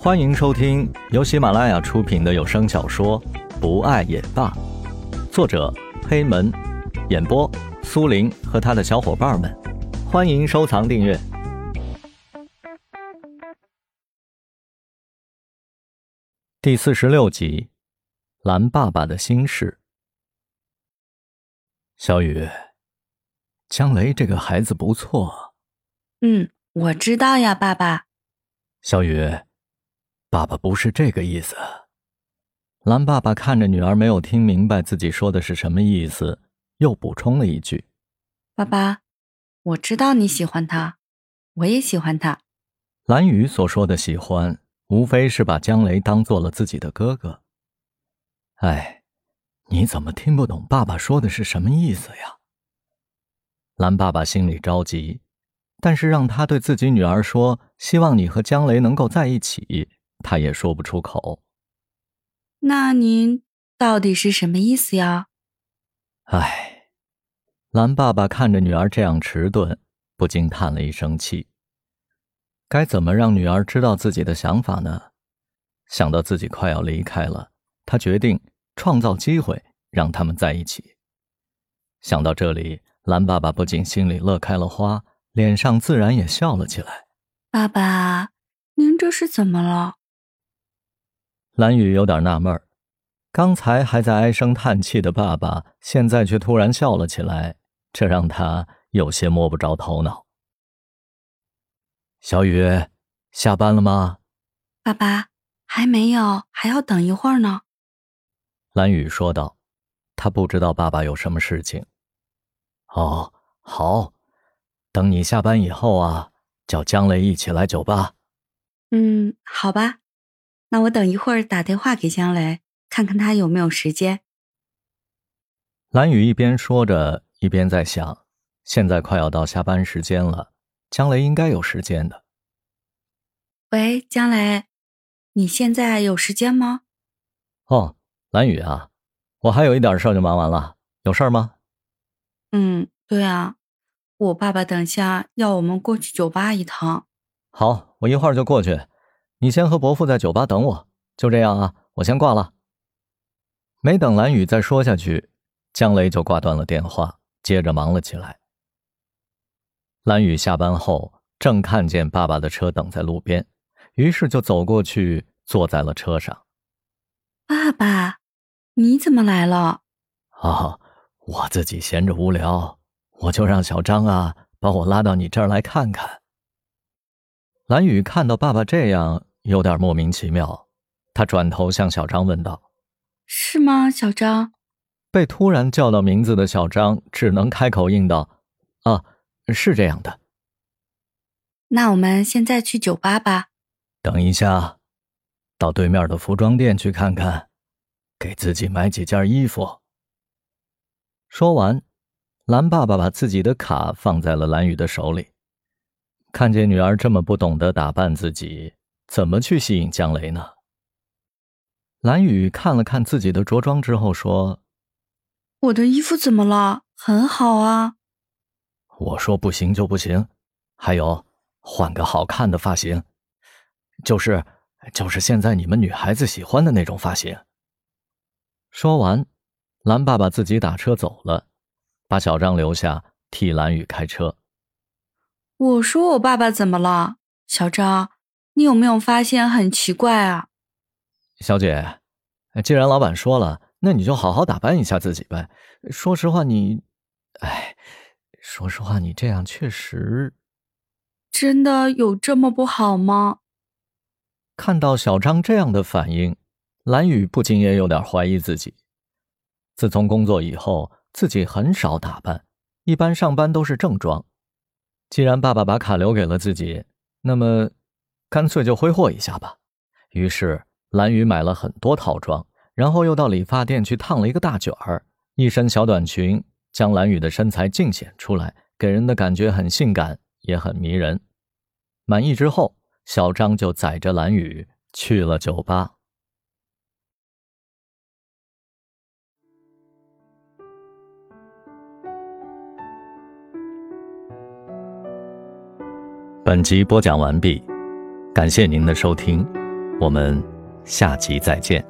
欢迎收听由喜马拉雅出品的有声小说《不爱也罢》，作者黑门，演播苏林和他的小伙伴们。欢迎收藏订阅。第四十六集，蓝爸爸的心事。小雨，江雷这个孩子不错。嗯，我知道呀，爸爸。小雨。爸爸不是这个意思。蓝爸爸看着女儿没有听明白自己说的是什么意思，又补充了一句：“爸爸，我知道你喜欢他，我也喜欢他。”蓝雨所说的喜欢，无非是把江雷当做了自己的哥哥。哎，你怎么听不懂爸爸说的是什么意思呀？蓝爸爸心里着急，但是让他对自己女儿说希望你和江雷能够在一起。他也说不出口。那您到底是什么意思呀？唉，蓝爸爸看着女儿这样迟钝，不禁叹了一声气。该怎么让女儿知道自己的想法呢？想到自己快要离开了，他决定创造机会让他们在一起。想到这里，蓝爸爸不仅心里乐开了花，脸上自然也笑了起来。爸爸，您这是怎么了？蓝雨有点纳闷儿，刚才还在唉声叹气的爸爸，现在却突然笑了起来，这让他有些摸不着头脑。小雨，下班了吗？爸爸还没有，还要等一会儿呢。蓝雨说道，他不知道爸爸有什么事情。哦，好，等你下班以后啊，叫江雷一起来酒吧。嗯，好吧。那我等一会儿打电话给江雷，看看他有没有时间。蓝雨一边说着，一边在想：现在快要到下班时间了，江雷应该有时间的。喂，江雷，你现在有时间吗？哦，蓝雨啊，我还有一点事就忙完了，有事吗？嗯，对啊，我爸爸等下要我们过去酒吧一趟。好，我一会儿就过去。你先和伯父在酒吧等我，就这样啊，我先挂了。没等蓝雨再说下去，江雷就挂断了电话，接着忙了起来。蓝雨下班后，正看见爸爸的车等在路边，于是就走过去，坐在了车上。爸爸，你怎么来了？啊，我自己闲着无聊，我就让小张啊把我拉到你这儿来看看。蓝雨看到爸爸这样。有点莫名其妙，他转头向小张问道：“是吗，小张？”被突然叫到名字的小张只能开口应道：“啊，是这样的。”那我们现在去酒吧吧。等一下，到对面的服装店去看看，给自己买几件衣服。说完，蓝爸爸把自己的卡放在了蓝雨的手里，看见女儿这么不懂得打扮自己。怎么去吸引江雷呢？蓝雨看了看自己的着装之后说：“我的衣服怎么了？很好啊。”我说不行就不行。还有，换个好看的发型，就是就是现在你们女孩子喜欢的那种发型。说完，蓝爸爸自己打车走了，把小张留下替蓝雨开车。我说我爸爸怎么了，小张？你有没有发现很奇怪啊，小姐？既然老板说了，那你就好好打扮一下自己呗。说实话，你，哎，说实话，你这样确实，真的有这么不好吗？看到小张这样的反应，蓝雨不禁也有点怀疑自己。自从工作以后，自己很少打扮，一般上班都是正装。既然爸爸把卡留给了自己，那么。干脆就挥霍一下吧。于是蓝雨买了很多套装，然后又到理发店去烫了一个大卷儿，一身小短裙将蓝雨的身材尽显出来，给人的感觉很性感，也很迷人。满意之后，小张就载着蓝雨去了酒吧。本集播讲完毕。感谢您的收听，我们下集再见。